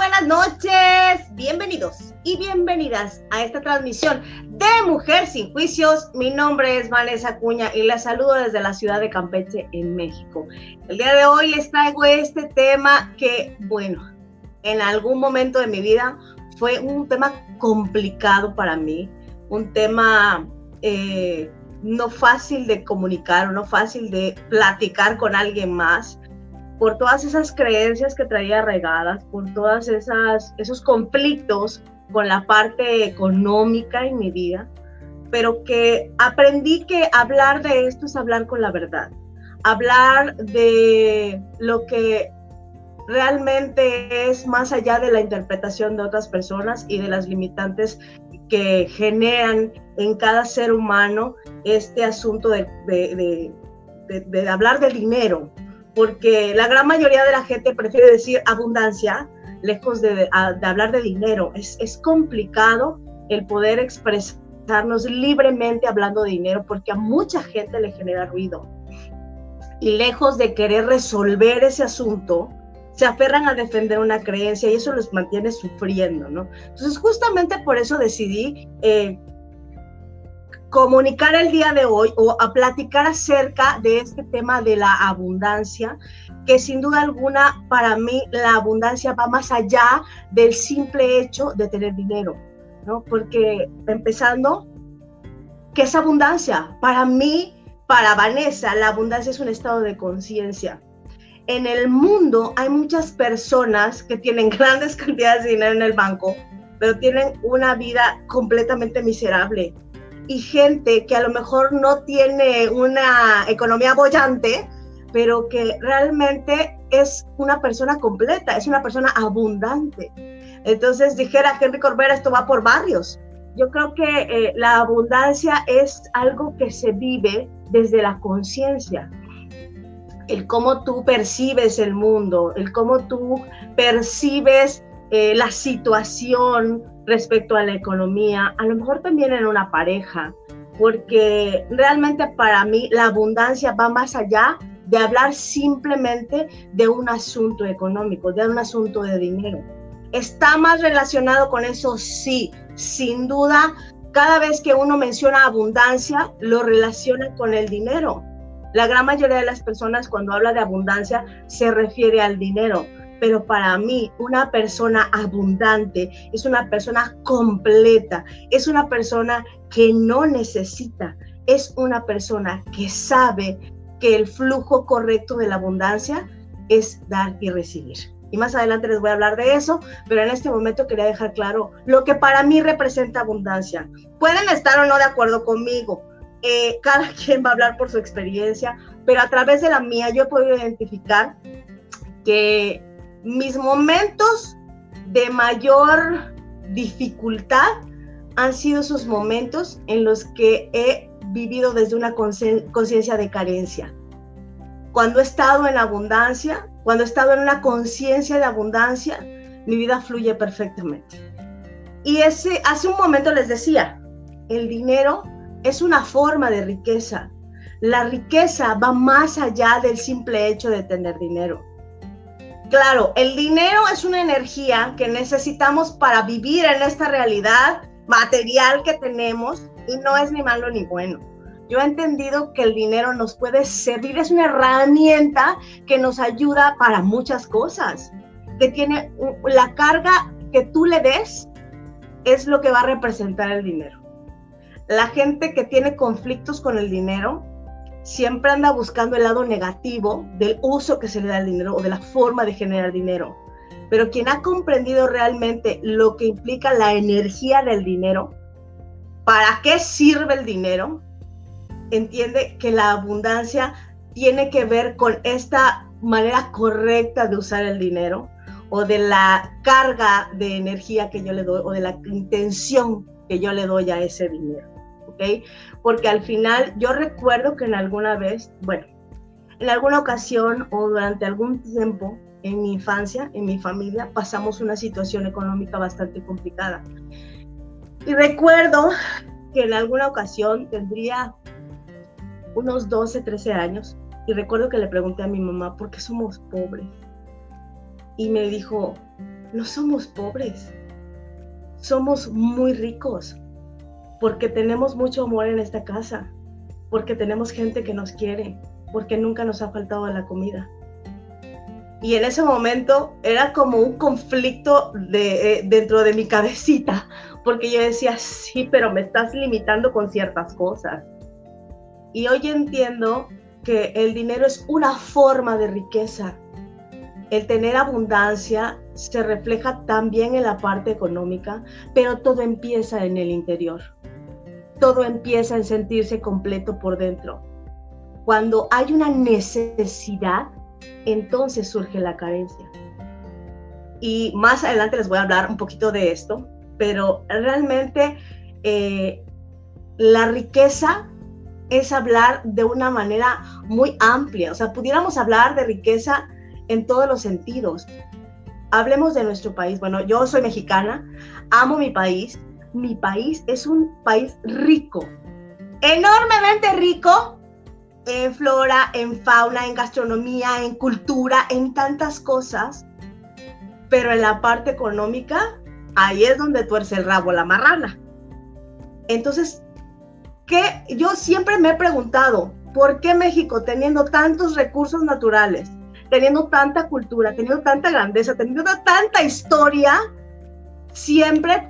buenas noches, bienvenidos y bienvenidas a esta transmisión de Mujer sin Juicios. Mi nombre es Vanessa Cuña y les saludo desde la ciudad de Campeche, en México. El día de hoy les traigo este tema que, bueno, en algún momento de mi vida fue un tema complicado para mí, un tema eh, no fácil de comunicar, no fácil de platicar con alguien más por todas esas creencias que traía regadas, por todas esas esos conflictos con la parte económica en mi vida, pero que aprendí que hablar de esto es hablar con la verdad, hablar de lo que realmente es más allá de la interpretación de otras personas y de las limitantes que generan en cada ser humano este asunto de, de, de, de hablar del dinero, porque la gran mayoría de la gente prefiere decir abundancia lejos de, hablar de dinero. Es, es, complicado el poder expresarnos libremente hablando de dinero porque a mucha gente le genera ruido. Y lejos de querer resolver ese asunto, se aferran a defender una creencia y eso los mantiene sufriendo, ¿no? Entonces, justamente por eso decidí eh, comunicar el día de hoy o a platicar acerca de este tema de la abundancia, que sin duda alguna para mí la abundancia va más allá del simple hecho de tener dinero, ¿no? Porque empezando, ¿qué es abundancia? Para mí, para Vanessa, la abundancia es un estado de conciencia. En el mundo hay muchas personas que tienen grandes cantidades de dinero en el banco, pero tienen una vida completamente miserable y gente que a lo mejor no tiene una economía bollante, pero que realmente es una persona completa, es una persona abundante. Entonces dijera Henry Corbera, esto va por barrios. Yo creo que eh, la abundancia es algo que se vive desde la conciencia, el cómo tú percibes el mundo, el cómo tú percibes eh, la situación, respecto a la economía, a lo mejor también en una pareja, porque realmente para mí la abundancia va más allá de hablar simplemente de un asunto económico, de un asunto de dinero. ¿Está más relacionado con eso? Sí, sin duda. Cada vez que uno menciona abundancia, lo relaciona con el dinero. La gran mayoría de las personas cuando habla de abundancia se refiere al dinero, pero para mí una persona abundante es una persona completa, es una persona que no necesita, es una persona que sabe que el flujo correcto de la abundancia es dar y recibir. Y más adelante les voy a hablar de eso, pero en este momento quería dejar claro lo que para mí representa abundancia. Pueden estar o no de acuerdo conmigo, eh, cada quien va a hablar por su experiencia, pero a través de la mía yo he podido identificar que mis momentos de mayor dificultad han sido esos momentos en los que he vivido desde una conciencia de carencia. Cuando he estado en abundancia, cuando he estado en una conciencia de abundancia, mi vida fluye perfectamente. Y ese, hace un momento les decía, el dinero es una forma de riqueza. La riqueza va más allá del simple hecho de tener dinero. Claro, el dinero es una energía que necesitamos para vivir en esta realidad material que tenemos y no es ni malo ni bueno. Yo he entendido que el dinero nos puede servir, es una herramienta que nos ayuda para muchas cosas, que tiene la carga que tú le des, es lo que va a representar el dinero. La gente que tiene conflictos con el dinero siempre anda buscando el lado negativo del uso que se le da al dinero o de la forma de generar dinero. Pero quien ha comprendido realmente lo que implica la energía del dinero, para qué sirve el dinero, entiende que la abundancia tiene que ver con esta manera correcta de usar el dinero o de la carga de energía que yo le doy o de la intención que yo le doy a ese dinero. Porque al final yo recuerdo que en alguna vez, bueno, en alguna ocasión o durante algún tiempo en mi infancia, en mi familia, pasamos una situación económica bastante complicada. Y recuerdo que en alguna ocasión tendría unos 12, 13 años y recuerdo que le pregunté a mi mamá, ¿por qué somos pobres? Y me dijo, no somos pobres, somos muy ricos, porque tenemos mucho amor en esta casa, porque tenemos gente que nos quiere, porque nunca nos ha faltado la comida. Y en ese momento era como un conflicto eh, dentro de mi cabecita, porque yo decía, sí, pero me estás limitando con ciertas cosas. Y hoy entiendo que el dinero es una forma de riqueza. El tener abundancia se refleja también en la parte económica, pero todo empieza en el interior. Todo empieza en sentirse completo por dentro. Cuando hay una necesidad, entonces surge la carencia. Y más adelante les voy a hablar un poquito de esto, pero realmente eh, la riqueza es hablar de una manera muy amplia. O sea, pudiéramos hablar de riqueza en todos los sentidos. Hablemos de nuestro país. Bueno, yo soy mexicana, amo mi país. Mi país es un país rico, enormemente rico en flora, en fauna, en gastronomía, en cultura, en tantas cosas. Pero en la parte económica, ahí es donde tuerce el rabo la marrana. Entonces, que yo siempre me he preguntado, ¿por qué México, teniendo tantos recursos naturales, teniendo tanta cultura, teniendo tanta grandeza, teniendo tanta historia, siempre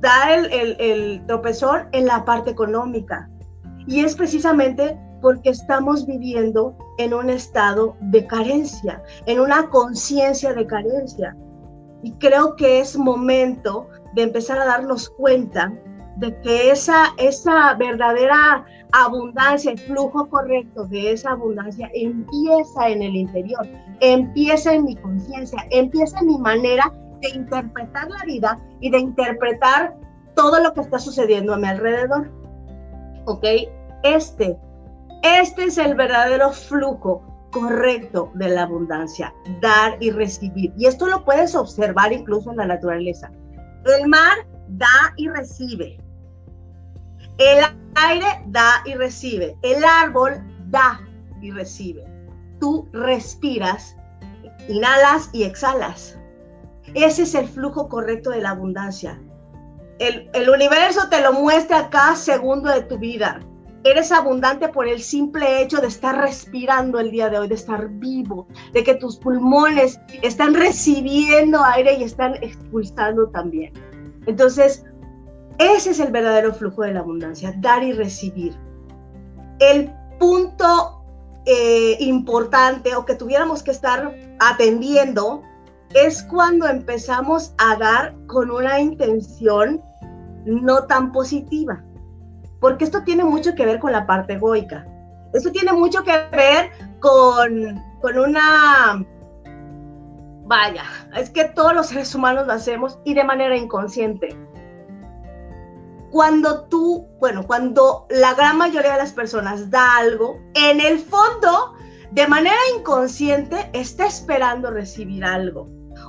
da el, el, el tropezón en la parte económica? Y es precisamente porque estamos viviendo en un estado de carencia, en una conciencia de carencia. Y creo que es momento de empezar a darnos cuenta de que esa, esa verdadera abundancia, el flujo correcto de esa abundancia empieza en el interior, empieza en mi conciencia, empieza en mi manera de interpretar la vida y de interpretar todo lo que está sucediendo a mi alrededor. ¿Ok? Este, este es el verdadero flujo correcto de la abundancia, dar y recibir. Y esto lo puedes observar incluso en la naturaleza. El mar da y recibe. El aire da y recibe. El árbol da y recibe. Tú respiras, inhalas y exhalas. Ese es el flujo correcto de la abundancia. El, universo te lo muestra cada segundo de tu vida. Eres abundante por el simple hecho de estar respirando el día de hoy, de estar vivo, de que tus pulmones están recibiendo aire y están expulsando también. Entonces, ese es el verdadero flujo de la abundancia, dar y recibir. El punto eh, importante o que tuviéramos que estar atendiendo es cuando empezamos a dar con una intención no tan positiva, porque esto tiene mucho que ver con la parte egoica. Esto tiene mucho que ver con, con una... Vaya, es que todos los seres humanos lo hacemos y de manera inconsciente cuando tú, bueno, cuando la gran mayoría de las personas da algo, en el fondo, de manera inconsciente, está esperando recibir algo.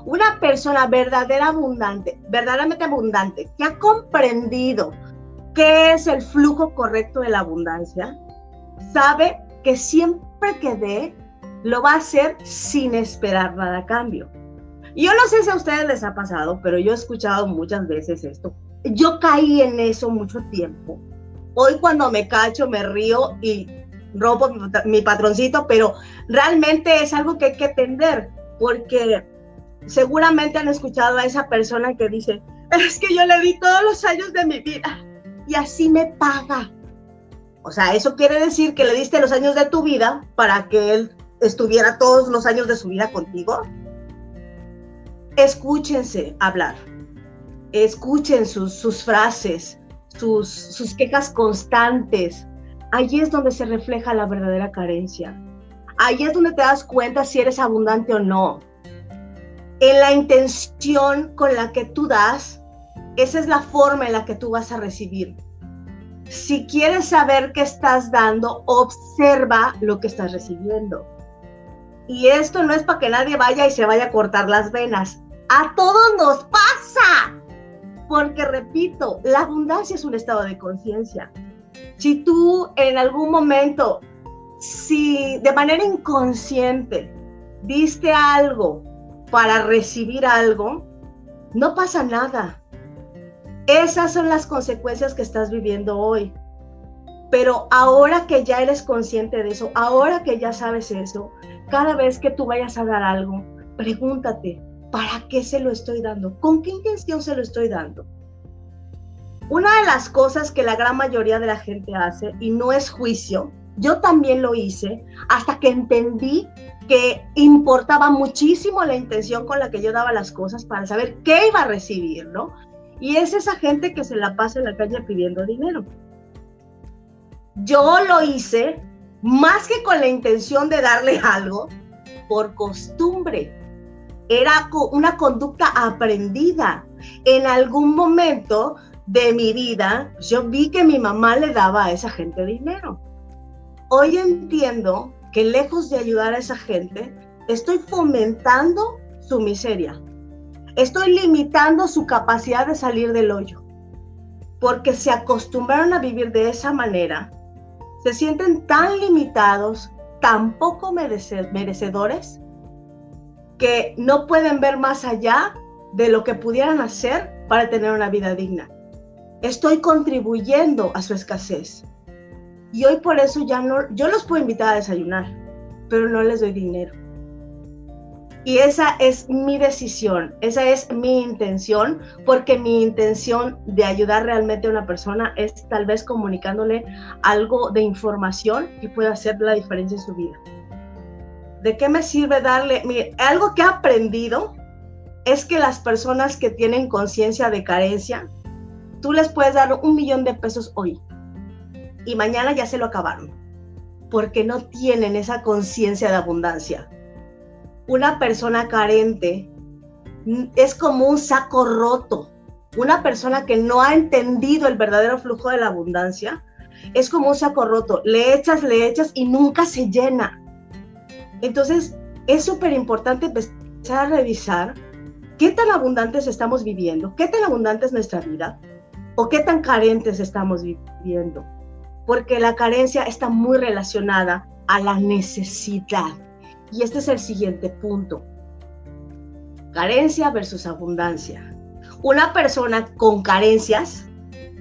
Una persona verdadera abundante, verdaderamente abundante, que ha comprendido qué es el flujo correcto de la abundancia, sabe que siempre que dé, lo va a hacer sin esperar nada a cambio. Yo no sé si a ustedes les ha pasado, pero yo he escuchado muchas veces esto yo caí en eso mucho tiempo. Hoy cuando me cacho me río y rompo mi, patroncito, pero realmente es algo que hay que entender, porque seguramente han escuchado a esa persona que dice, es que yo le di todos los años de mi vida y así me paga. O sea, eso quiere decir que le diste los años de tu vida para que él estuviera todos los años de su vida contigo. Escúchense hablar escuchen sus, frases, sus, sus quejas constantes. Allí es donde se refleja la verdadera carencia. Allí es donde te das cuenta si eres abundante o no. En la intención con la que tú das, esa es la forma en la que tú vas a recibir. Si quieres saber qué estás dando, observa lo que estás recibiendo. Y esto no es para que nadie vaya y se vaya a cortar las venas. A todos nos pasa. Porque, repito, la abundancia es un estado de conciencia. Si tú en algún momento, si de manera inconsciente diste algo para recibir algo, no pasa nada. Esas son las consecuencias que estás viviendo hoy. Pero ahora que ya eres consciente de eso, ahora que ya sabes eso, cada vez que tú vayas a dar algo, pregúntate, ¿para qué se lo estoy dando? ¿Con qué intención se lo estoy dando? Una de las cosas que la gran mayoría de la gente hace, y no es juicio, yo también lo hice hasta que entendí que importaba muchísimo la intención con la que yo daba las cosas para saber qué iba a recibir, ¿no? Y es esa gente que se la pasa en la calle pidiendo dinero. Yo lo hice más que con la intención de darle algo, por costumbre. Era una conducta aprendida. En algún momento de mi vida, yo vi que mi mamá le daba a esa gente dinero. Hoy entiendo que lejos de ayudar a esa gente, estoy fomentando su miseria. Estoy limitando su capacidad de salir del hoyo. Porque se acostumbraron a vivir de esa manera. Se sienten tan limitados, tan poco merecedores, que no pueden ver más allá de lo que pudieran hacer para tener una vida digna. Estoy contribuyendo a su escasez. Y hoy por eso ya no, yo los puedo invitar a desayunar, pero no les doy dinero. Y esa es mi decisión, esa es mi intención, porque mi intención de ayudar realmente a una persona es tal vez comunicándole algo de información y puede hacer la diferencia en su vida. ¿De qué me sirve darle? Mire, algo que he aprendido es que las personas que tienen conciencia de carencia, tú les puedes dar un millón de pesos hoy y mañana ya se lo acabaron, porque no tienen esa conciencia de abundancia. Una persona carente es como un saco roto. Una persona que no ha entendido el verdadero flujo de la abundancia es como un saco roto. Le echas, le echas y nunca se llena. Entonces, es súper importante empezar a revisar qué tan abundantes estamos viviendo, qué tan abundante es nuestra vida o qué tan carentes estamos viviendo porque la carencia está muy relacionada a la necesidad. Y este es el siguiente punto. Carencia versus abundancia. Una persona con carencias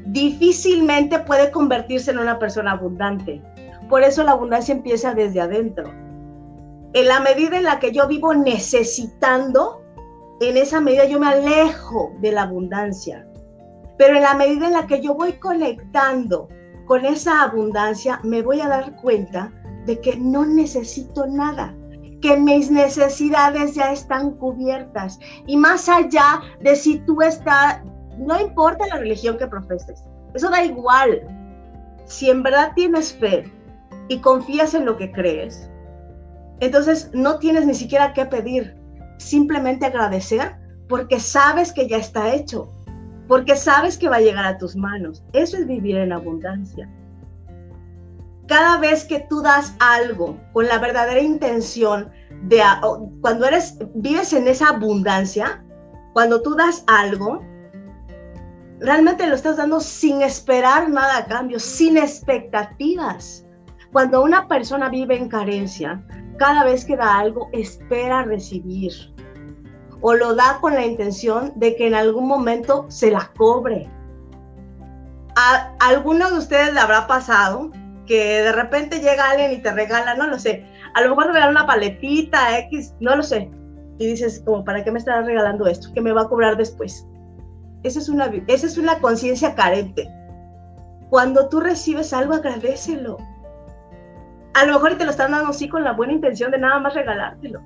difícilmente puede convertirse en una persona abundante. Por eso la abundancia empieza desde adentro. En la medida en la que yo vivo necesitando, en esa medida yo me alejo de la abundancia. Pero en la medida en la que yo voy conectando con esa abundancia me voy a dar cuenta de que no necesito nada, que mis necesidades ya están cubiertas. Y más allá de si tú estás, no importa la religión que profeses, eso da igual. Si en verdad tienes fe y confías en lo que crees, entonces no tienes ni siquiera que pedir, simplemente agradecer porque sabes que ya está hecho porque sabes que va a llegar a tus manos. Eso es vivir en abundancia. Cada vez que tú das algo con la verdadera intención de cuando eres vives en esa abundancia, cuando tú das algo, realmente lo estás dando sin esperar nada a cambio, sin expectativas. Cuando una persona vive en carencia, cada vez que da algo espera recibir o lo da con la intención de que en algún momento se la cobre. A alguno de ustedes le habrá pasado que de repente llega alguien y te regala, no lo sé, a lo mejor te regala una paletita X, no lo sé. Y dices, como, ¿para qué me estás regalando esto? ¿Qué me va a cobrar después? Esa es una, es una conciencia carente. Cuando tú recibes algo, agradecelo. A lo mejor te lo están dando así con la buena intención de nada más regalártelo.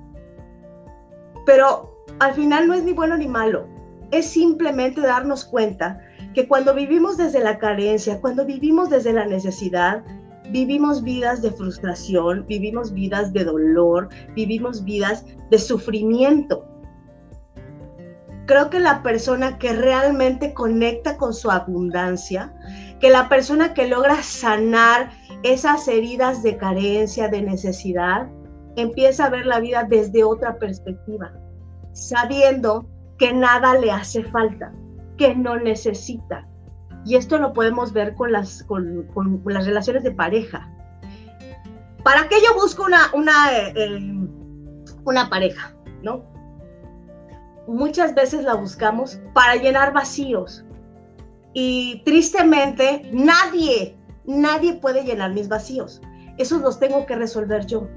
Pero al final no es ni bueno ni malo, es simplemente darnos cuenta que cuando vivimos desde la carencia, cuando vivimos desde la necesidad, vivimos vidas de frustración, vivimos vidas de dolor, vivimos vidas de sufrimiento. Creo que la persona que realmente conecta con su abundancia, que la persona que logra sanar esas heridas de carencia, de necesidad, empieza a ver la vida desde otra perspectiva sabiendo que nada le hace falta, que no necesita. Y esto lo podemos ver con las, con, las relaciones de pareja. ¿Para qué yo busco una, una, eh, una pareja? ¿No? muchas veces la buscamos para llenar vacíos. Y tristemente, nadie, nadie puede llenar mis vacíos. Esos los tengo que resolver yo.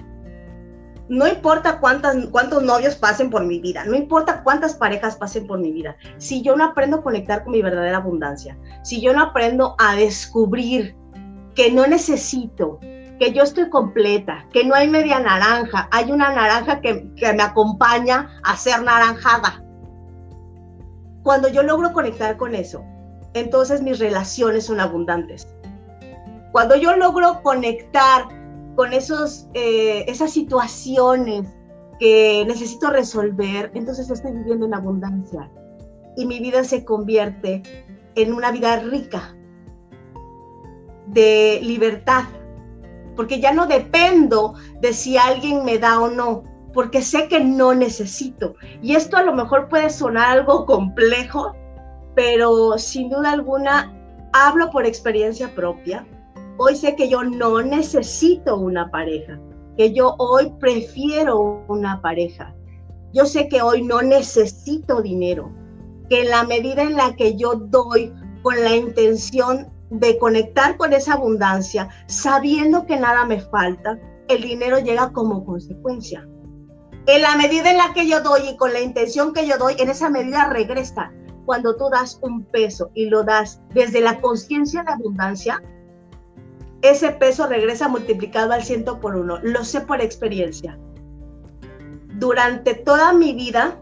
No importa cuántas, cuántos novios pasen por mi vida, no importa cuántas parejas pasen por mi vida. Si yo no aprendo a conectar con mi verdadera abundancia, si yo no aprendo a descubrir que no necesito, que yo estoy completa, que no hay media naranja, hay una naranja que, que me acompaña a ser naranjada. Cuando yo logro conectar con eso, entonces mis relaciones son abundantes. Cuando yo logro conectar con esos, eh, esas situaciones que necesito resolver, entonces estoy viviendo en abundancia. Y mi vida se convierte en una vida rica, de libertad, porque ya no dependo de si alguien me da o no, porque sé que no necesito. Y esto a lo mejor puede sonar algo complejo, pero sin duda alguna hablo por experiencia propia Hoy sé que yo no necesito una pareja, que yo hoy prefiero una pareja. Yo sé que hoy no necesito dinero, que en la medida en la que yo doy con la intención de conectar con esa abundancia, sabiendo que nada me falta, el dinero llega como consecuencia. En la medida en la que yo doy y con la intención que yo doy, en esa medida regresa. Cuando tú das un peso y lo das desde la conciencia de abundancia, ese peso regresa multiplicado al ciento por uno. Lo sé por experiencia. Durante toda mi vida,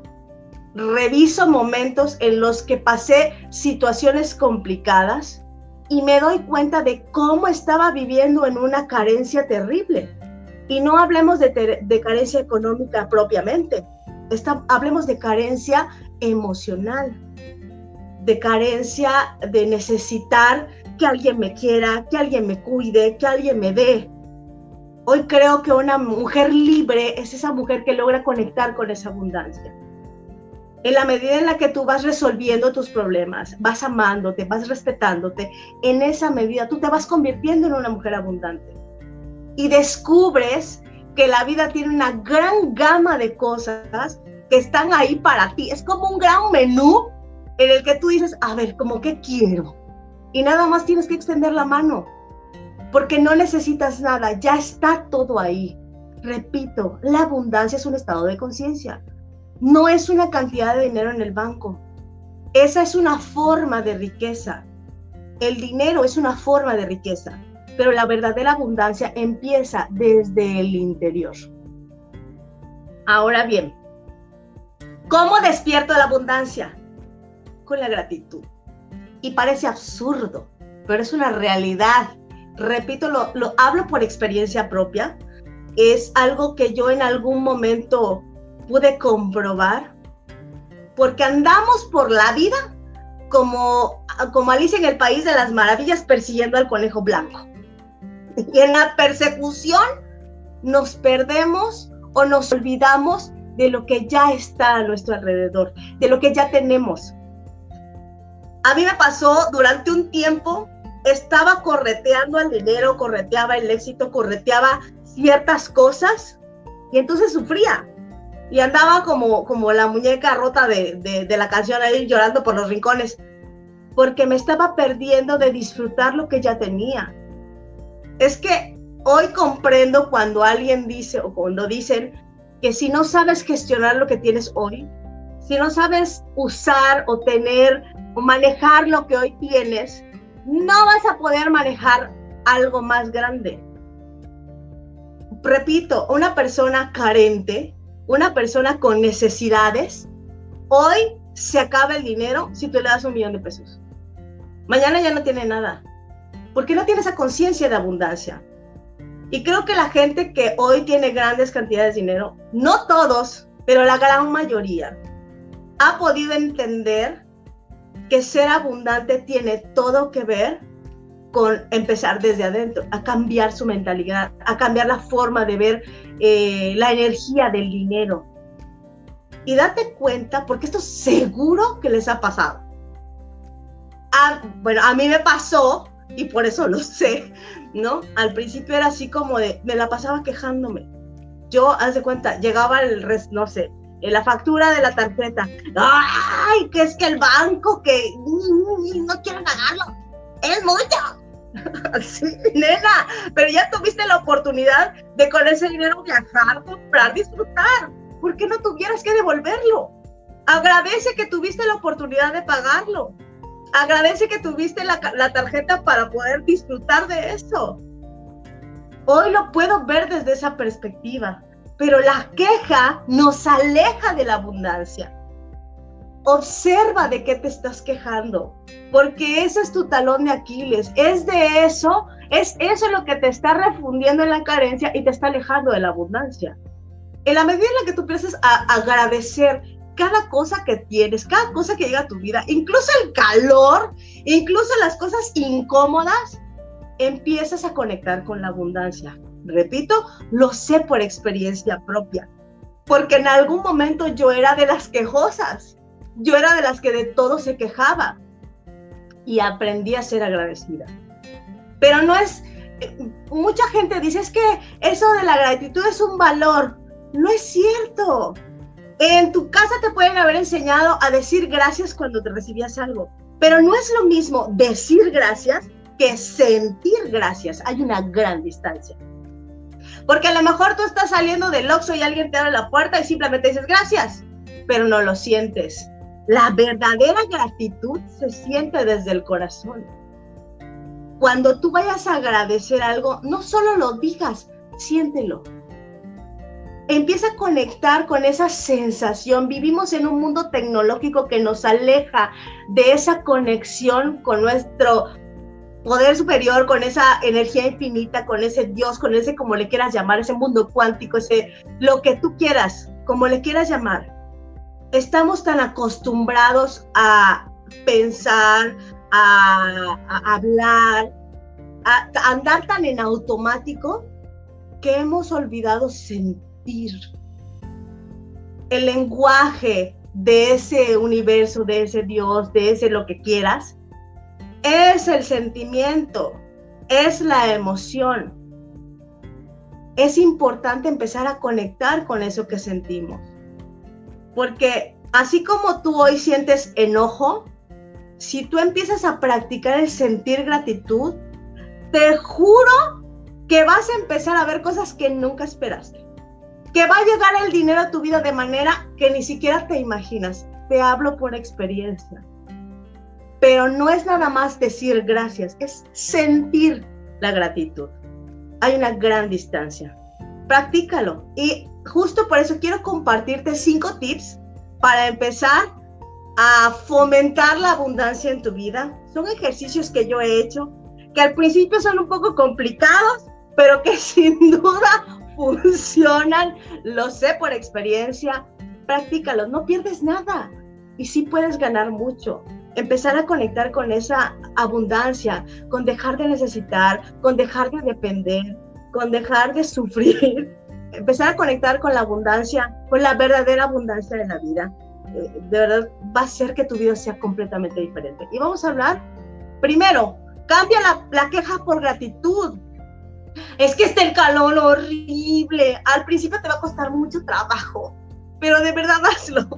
reviso momentos en los que pasé situaciones complicadas y me doy cuenta de cómo estaba viviendo en una carencia terrible. Y no hablemos de, carencia económica propiamente, hablemos de carencia emocional, de carencia de necesitar que alguien me quiera, que alguien me cuide, que alguien me dé. Hoy creo que una mujer libre es esa mujer que logra conectar con esa abundancia. En la medida en la que tú vas resolviendo tus problemas, vas amándote, vas respetándote, en esa medida tú te vas convirtiendo en una mujer abundante. Y descubres que la vida tiene una gran gama de cosas que están ahí para ti. Es como un gran menú en el que tú dices, a ver, ¿cómo qué quiero? Y nada más tienes que extender la mano, porque no necesitas nada, ya está todo ahí. Repito, la abundancia es un estado de conciencia, no es una cantidad de dinero en el banco. Esa es una forma de riqueza. El dinero es una forma de riqueza, pero la verdadera abundancia empieza desde el interior. Ahora bien, ¿cómo despierto la abundancia? Con la gratitud y parece absurdo, pero es una realidad. Repito, lo, lo hablo por experiencia propia. Es algo que yo en algún momento pude comprobar, porque andamos por la vida como, como Alicia en el País de las Maravillas persiguiendo al conejo blanco. Y en la persecución nos perdemos o nos olvidamos de lo que ya está a nuestro alrededor, de lo que ya tenemos. A mí me pasó durante un tiempo, estaba correteando el dinero, correteaba el éxito, correteaba ciertas cosas y entonces sufría. Y andaba como, como la muñeca rota de, de la canción ahí llorando por los rincones, porque me estaba perdiendo de disfrutar lo que ya tenía. Es que hoy comprendo cuando alguien dice o cuando dicen que si no sabes gestionar lo que tienes hoy, si no sabes usar o tener o manejar lo que hoy tienes, no vas a poder manejar algo más grande. Repito, una persona carente, una persona con necesidades, hoy se acaba el dinero si tú le das un millón de pesos. Mañana ya no tiene nada, porque no tiene esa conciencia de abundancia. Y creo que la gente que hoy tiene grandes cantidades de dinero, no todos, pero la gran mayoría, ha podido entender que ser abundante tiene todo que ver con empezar desde adentro, a cambiar su mentalidad, a cambiar la forma de ver eh, la energía del dinero. Y date cuenta, porque esto seguro que les ha pasado. bueno, a mí me pasó, y por eso lo sé, ¿no? Al principio era así como de, me la pasaba quejándome. Yo, haz de cuenta, llegaba el, no sé, la factura de la tarjeta. ¡Ay! Que es que el banco que no quiere pagarlo. Es mucho. Sí, nena, pero ya tuviste la oportunidad de con ese dinero viajar, comprar, disfrutar. ¿Por qué no tuvieras que devolverlo? Agradece que tuviste la oportunidad de pagarlo. Agradece que tuviste la, la tarjeta para poder disfrutar de eso. Hoy lo puedo ver desde esa perspectiva, pero la queja nos aleja de la abundancia. Observa de qué te estás quejando, porque ese es tu talón de Aquiles. Es de eso, es eso lo que te está refundiendo en la carencia y te está alejando de la abundancia. En la medida en la que tú empieces a agradecer cada cosa que tienes, cada cosa que llega a tu vida, incluso el calor, incluso las cosas incómodas, empiezas a conectar con la abundancia. Repito, lo sé por experiencia propia, porque en algún momento yo era de las quejosas, yo era de las que de todo se quejaba y aprendí a ser agradecida. Pero no es, mucha gente dice, es que eso de la gratitud es un valor. No es cierto. En tu casa te pueden haber enseñado a decir gracias cuando te recibías algo, pero no es lo mismo decir gracias que sentir gracias. Hay una gran distancia. Porque a lo mejor tú estás saliendo del Oxxo y alguien te abre la puerta y simplemente dices gracias, pero no lo sientes. La verdadera gratitud se siente desde el corazón. Cuando tú vayas a agradecer algo, no solo lo digas, siéntelo. Empieza a conectar con esa sensación. Vivimos en un mundo tecnológico que nos aleja de esa conexión con nuestro poder superior, con esa energía infinita, con ese Dios, con ese como le quieras llamar, ese mundo cuántico, ese lo que tú quieras, como le quieras llamar. Estamos tan acostumbrados a pensar, a, hablar, a, a andar tan en automático que hemos olvidado sentir. El lenguaje de ese universo, de ese Dios, de ese lo que quieras, es el sentimiento, es la emoción. Es importante empezar a conectar con eso que sentimos. Porque así como tú hoy sientes enojo, si tú empiezas a practicar el sentir gratitud, te juro que vas a empezar a ver cosas que nunca esperaste. Que va a llegar el dinero a tu vida de manera que ni siquiera te imaginas. Te hablo por experiencia. Pero no es nada más decir gracias, es sentir la gratitud. Hay una gran distancia. Practícalo. Y justo por eso quiero compartirte cinco tips para empezar a fomentar la abundancia en tu vida. Son ejercicios que yo he hecho, que al principio son un poco complicados, pero que sin duda funcionan. Lo sé por experiencia. Practícalos, no pierdes nada. Y sí puedes ganar mucho empezar a conectar con esa abundancia, con dejar de necesitar, con dejar de depender, con dejar de sufrir, empezar a conectar con la abundancia, con la verdadera abundancia de la vida. Eh, de verdad va a hacer que tu vida sea completamente diferente. Y vamos a hablar, primero, cambia la, la queja por gratitud. Es que está el calor horrible. Al principio te va a costar mucho trabajo, pero de verdad hazlo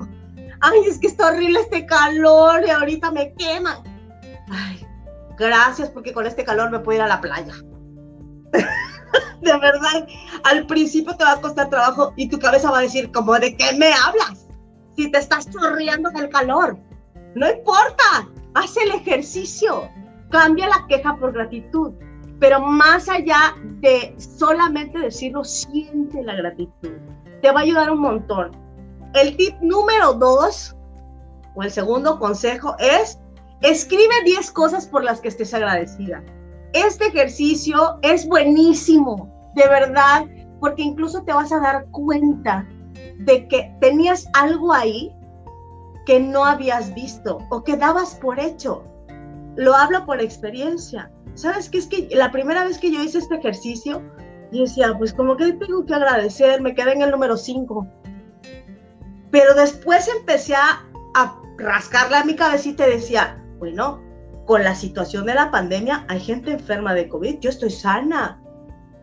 ay, es que está horrible este calor y ahorita me queman. Ay, gracias porque con este calor me puedo ir a la playa. de verdad, al principio te va a costar trabajo y tu cabeza va a decir, ¿cómo de qué me hablas? Si te estás chorreando del calor. No importa, haz el ejercicio, cambia la queja por gratitud. Pero más allá de solamente decirlo, siente la gratitud. Te va a ayudar un montón el tip número dos, o el segundo consejo, es escribe 10 cosas por las que estés agradecida. Este ejercicio es buenísimo, de verdad, porque incluso te vas a dar cuenta de que tenías algo ahí que no habías visto o que dabas por hecho. Lo hablo por experiencia. ¿Sabes qué? Es que la primera vez que yo hice este ejercicio, yo decía, pues como que tengo que agradecer, me quedé en el número 5. Pero después empecé a, rascarle a mi cabecita y decía, bueno, con la situación de la pandemia hay gente enferma de COVID, yo estoy sana.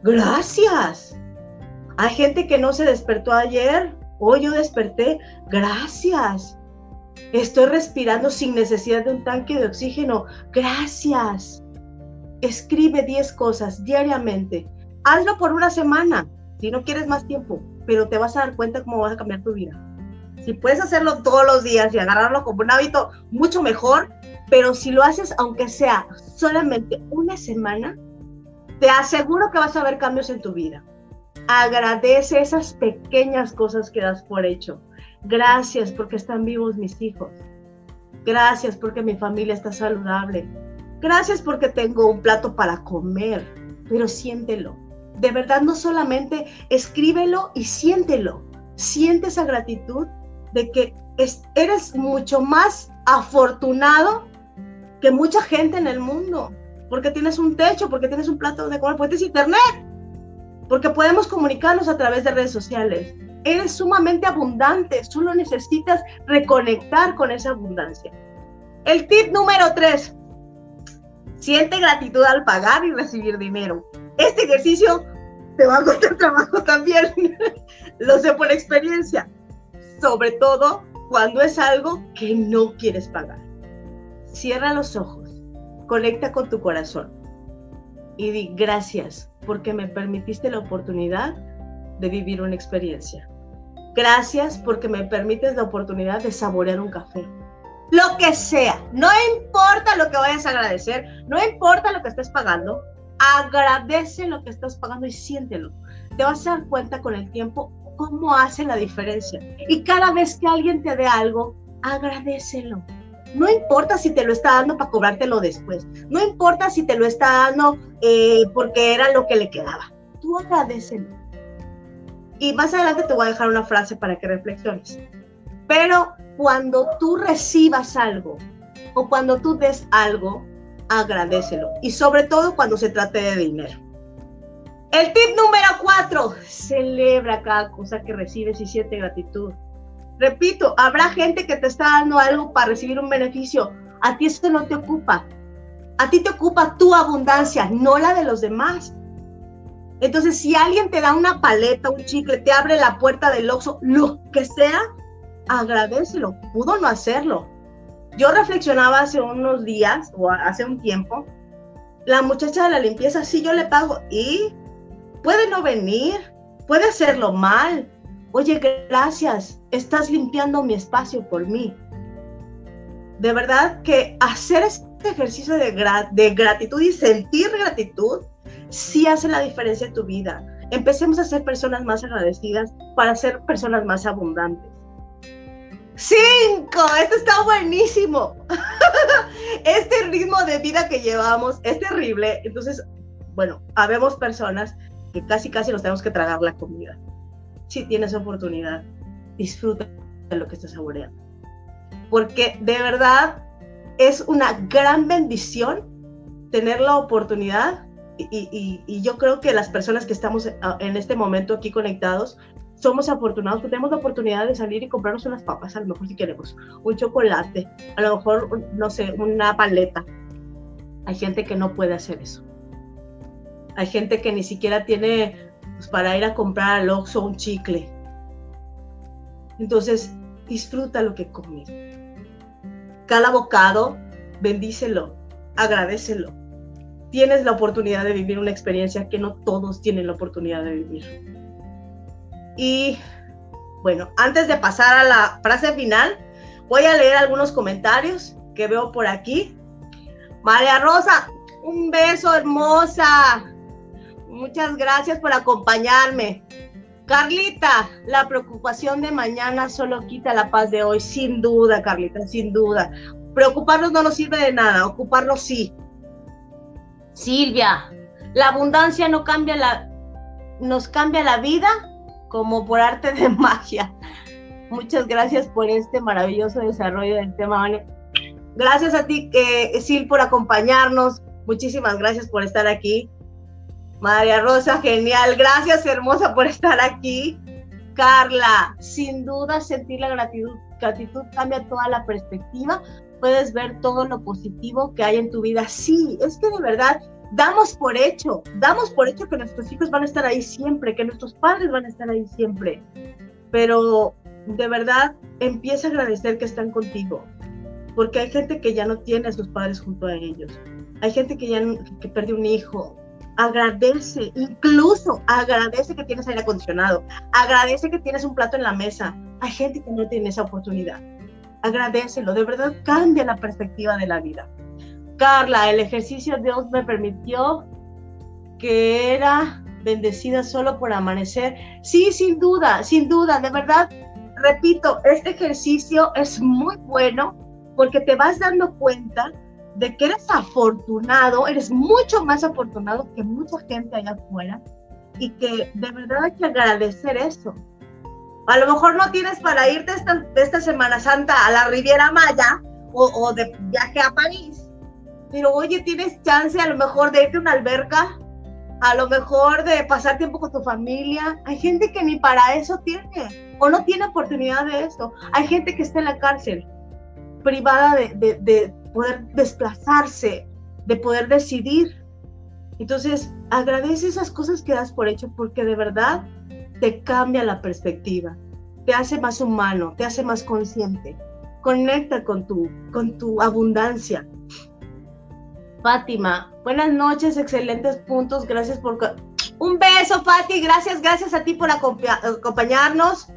Gracias. Hay gente que no se despertó ayer Hoy yo desperté, gracias. Estoy respirando sin necesidad de un tanque de oxígeno, gracias. Escribe 10 cosas diariamente. Hazlo por una semana, si no quieres más tiempo, pero te vas a dar cuenta cómo vas a cambiar tu vida. Si puedes hacerlo todos los días y agarrarlo como un hábito, mucho mejor, pero si lo haces aunque sea solamente una semana, te aseguro que vas a ver cambios en tu vida. Agradece esas pequeñas cosas que das por hecho. Gracias porque están vivos mis hijos. Gracias porque mi familia está saludable. Gracias porque tengo un plato para comer. Pero siéntelo. De verdad, no solamente escríbelo y siéntelo. Siente esa gratitud de que eres mucho más afortunado que mucha gente en el mundo, porque tienes un techo, porque tienes un plato de comer, porque tienes internet, porque podemos comunicarnos a través de redes sociales. Eres sumamente abundante, solo necesitas reconectar con esa abundancia. El tip número tres, siente gratitud al pagar y recibir dinero. Este ejercicio te va a costar trabajo también, lo sé por experiencia sobre todo cuando es algo que no quieres pagar. Cierra los ojos, conecta con tu corazón y di gracias porque me permitiste la oportunidad de vivir una experiencia. Gracias porque me permites la oportunidad de saborear un café. Lo que sea, no importa lo que vayas a agradecer, no importa lo que estés pagando, agradece lo que estás pagando y siéntelo. Te vas a dar cuenta con el tiempo cómo hace la diferencia. Y cada vez que alguien te dé algo, agradecelo. No importa si te lo está dando para cobrártelo después. No importa si te lo está dando eh, porque era lo que le quedaba. Tú agradecelo. Y más adelante te voy a dejar una frase para que reflexiones. Pero cuando tú recibas algo o cuando tú des algo, agradecelo. Y sobre todo cuando se trate de dinero. El tip número cuatro, celebra cada cosa que recibes y siente gratitud. Repito, habrá gente que te está dando algo para recibir un beneficio. A ti esto no te ocupa. A ti te ocupa tu abundancia, no la de los demás. Entonces, si alguien te da una paleta, un chicle, te abre la puerta del oxo, lo que sea, agradecelo. Pudo no hacerlo. Yo reflexionaba hace unos días o hace un tiempo, la muchacha de la limpieza, sí, yo le pago. ¿Y puede no venir, puede hacerlo mal. Oye, gracias, estás limpiando mi espacio por mí. De verdad que hacer este ejercicio de, gratitud y sentir gratitud sí hace la diferencia en tu vida. Empecemos a ser personas más agradecidas para ser personas más abundantes. Cinco, esto está buenísimo. Este ritmo de vida que llevamos es terrible. Entonces, bueno, habemos personas que casi casi nos tenemos que tragar la comida. Si tienes oportunidad, disfruta de lo que estás saboreando. Porque de verdad es una gran bendición tener la oportunidad y, yo creo que las personas que estamos en este momento aquí conectados somos afortunados porque tenemos la oportunidad de salir y comprarnos unas papas, a lo mejor si queremos, un chocolate, a lo mejor, no sé, una paleta. Hay gente que no puede hacer eso. Hay gente que ni siquiera tiene pues, para ir a comprar al Oxxo un chicle. Entonces, disfruta lo que comes. Cada bocado, bendícelo, agradecelo. Tienes la oportunidad de vivir una experiencia que no todos tienen la oportunidad de vivir. Y bueno, antes de pasar a la frase final, voy a leer algunos comentarios que veo por aquí. María Rosa, un beso hermosa. Muchas gracias por acompañarme. Carlita, la preocupación de mañana solo quita la paz de hoy, sin duda, Carlita, sin duda. Preocuparnos no nos sirve de nada, ocuparnos sí. Silvia, la abundancia no cambia la, nos cambia la vida como por arte de magia. Muchas gracias por este maravilloso desarrollo del tema, Gracias a ti, eh, Sil, por acompañarnos. Muchísimas gracias por estar aquí. María Rosa, genial. Gracias, hermosa, por estar aquí. Carla, sin duda sentir la gratitud, gratitud cambia toda la perspectiva. Puedes ver todo lo positivo que hay en tu vida. Sí, es que de verdad damos por hecho, damos por hecho que nuestros hijos van a estar ahí siempre, que nuestros padres van a estar ahí siempre. pero de verdad empieza a agradecer que están contigo, porque hay gente que ya no tiene a sus padres junto a ellos, hay gente que ya que perdió un hijo, agradece, incluso agradece que tienes aire acondicionado, agradece que tienes un plato en la mesa. Hay gente que no tiene esa oportunidad. Agradecelo, de verdad cambia la perspectiva de la vida. Carla, el ejercicio Dios me permitió que era bendecida solo por amanecer. Sí, sin duda, sin duda, de verdad, repito, este ejercicio es muy bueno porque te vas dando cuenta de que eres afortunado, eres mucho más afortunado que mucha gente allá afuera y que de verdad hay que agradecer eso. A lo mejor no tienes para irte esta, esta Semana Santa a la Riviera Maya o, o, de viaje a París, pero oye, tienes chance a lo mejor de irte a una alberca, a lo mejor de pasar tiempo con tu familia. Hay gente que ni para eso tiene o no tiene oportunidad de eso. Hay gente que está en la cárcel privada de, de, de poder desplazarse, de poder decidir. Entonces, agradece esas cosas que das por hecho porque de verdad te cambia la perspectiva, te hace más humano, te hace más consciente, conecta con tu, con tu abundancia. Fátima, buenas noches, excelentes puntos, gracias por... Un beso, Fati, gracias, gracias a ti por acompañarnos.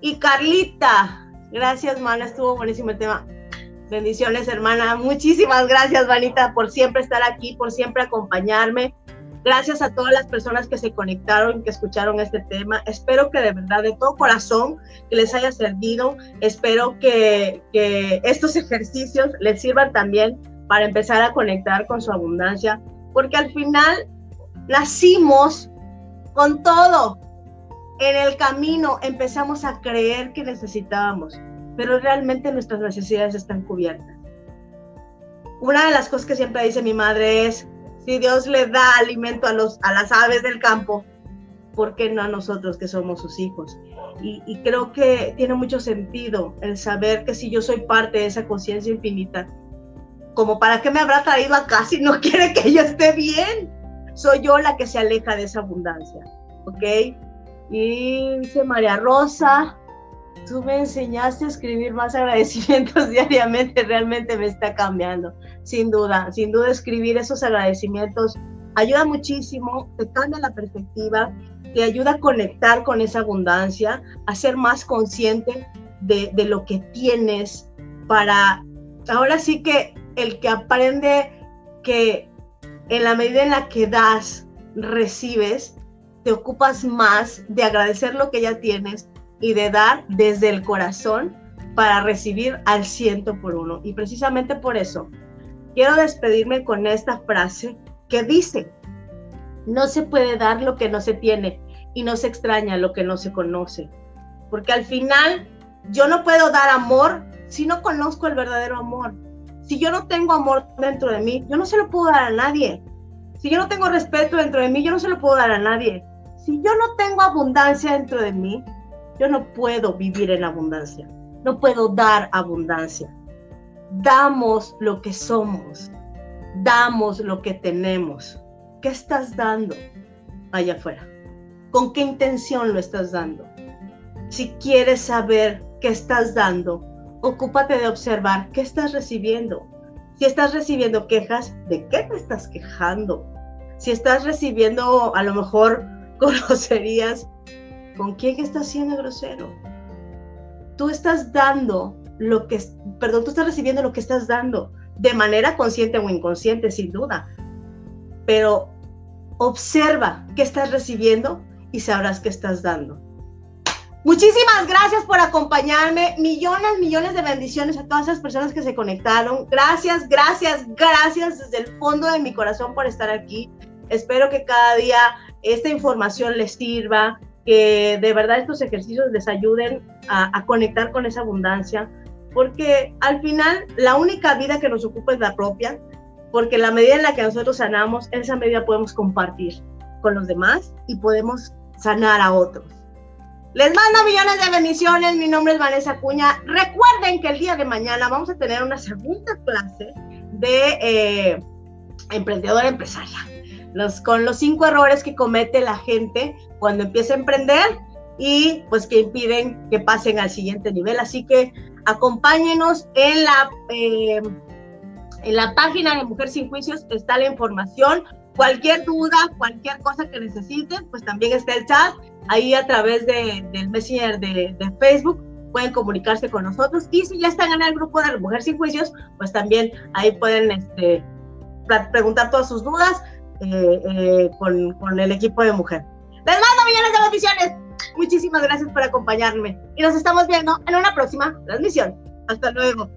Y Carlita, gracias, mana, estuvo buenísimo el tema. Bendiciones, hermana. Muchísimas gracias, Vanita, por siempre estar aquí, por siempre acompañarme. Gracias a todas las personas que se conectaron, que escucharon este tema. Espero que de verdad, de todo corazón, que les haya servido. Espero que, que estos ejercicios les sirvan también para empezar a conectar con su abundancia, porque al final nacimos con todo. En el camino empezamos a creer que necesitábamos pero realmente nuestras necesidades están cubiertas. Una de las cosas que siempre dice mi madre es, si Dios le da alimento a, los, a las aves del campo, ¿por qué no a nosotros que somos sus hijos? Y, creo que tiene mucho sentido el saber que si yo soy parte de esa conciencia infinita, como para qué me habrá traído acá si no quiere que yo esté bien. Soy yo la que se aleja de esa abundancia, ¿ok? Y dice María Rosa, tú me enseñaste a escribir más agradecimientos diariamente, realmente me está cambiando, sin duda, sin duda escribir esos agradecimientos ayuda muchísimo, te cambia la perspectiva, te ayuda a conectar con esa abundancia, a ser más consciente de, lo que tienes para, ahora sí que el que aprende que en la medida en la que das, recibes, te ocupas más de agradecer lo que ya tienes y de dar desde el corazón para recibir al ciento por uno. Y precisamente por eso quiero despedirme con esta frase que dice, no se puede dar lo que no se tiene y no se extraña lo que no se conoce. Porque al final yo no puedo dar amor si no conozco el verdadero amor. Si yo no tengo amor dentro de mí, yo no se lo puedo dar a nadie. Si yo no tengo respeto dentro de mí, yo no se lo puedo dar a nadie. Si yo no tengo abundancia dentro de mí, yo no puedo vivir en abundancia, no puedo dar abundancia. Damos lo que somos, damos lo que tenemos. ¿Qué estás dando allá afuera? ¿Con qué intención lo estás dando? Si quieres saber qué estás dando, ocúpate de observar qué estás recibiendo. Si estás recibiendo quejas, ¿de qué te estás quejando? Si estás recibiendo a lo mejor groserías, ¿Con quién estás siendo grosero? Tú estás dando lo que, perdón, tú estás recibiendo lo que estás dando, de manera consciente o inconsciente, sin duda. Pero observa qué estás recibiendo y sabrás qué estás dando. Muchísimas gracias por acompañarme. Millones, millones de bendiciones a todas esas personas que se conectaron. Gracias, gracias, gracias desde el fondo de mi corazón por estar aquí. Espero que cada día esta información les sirva, que de verdad estos ejercicios les ayuden a, conectar con esa abundancia, porque al final la única vida que nos ocupa es la propia, porque la medida en la que nosotros sanamos, esa medida podemos compartir con los demás y podemos sanar a otros. Les mando millones de bendiciones, mi nombre es Vanessa Cuña. Recuerden que el día de mañana vamos a tener una segunda clase de eh, emprendedora empresaria con los cinco errores que comete la gente cuando empieza a emprender y pues que impiden que pasen al siguiente nivel. Así que acompáñenos en la, eh, en la página de Mujer Sin Juicios, está la información. Cualquier duda, cualquier cosa que necesiten, pues también está el chat ahí a través de, del Messenger de, de, Facebook. Pueden comunicarse con nosotros y si ya están en el grupo de Mujer Sin Juicios, pues también ahí pueden este, preguntar todas sus dudas eh, eh, con, con el equipo de mujer. Les mando millones de bendiciones. Muchísimas gracias por acompañarme y nos estamos viendo en una próxima transmisión. Hasta luego.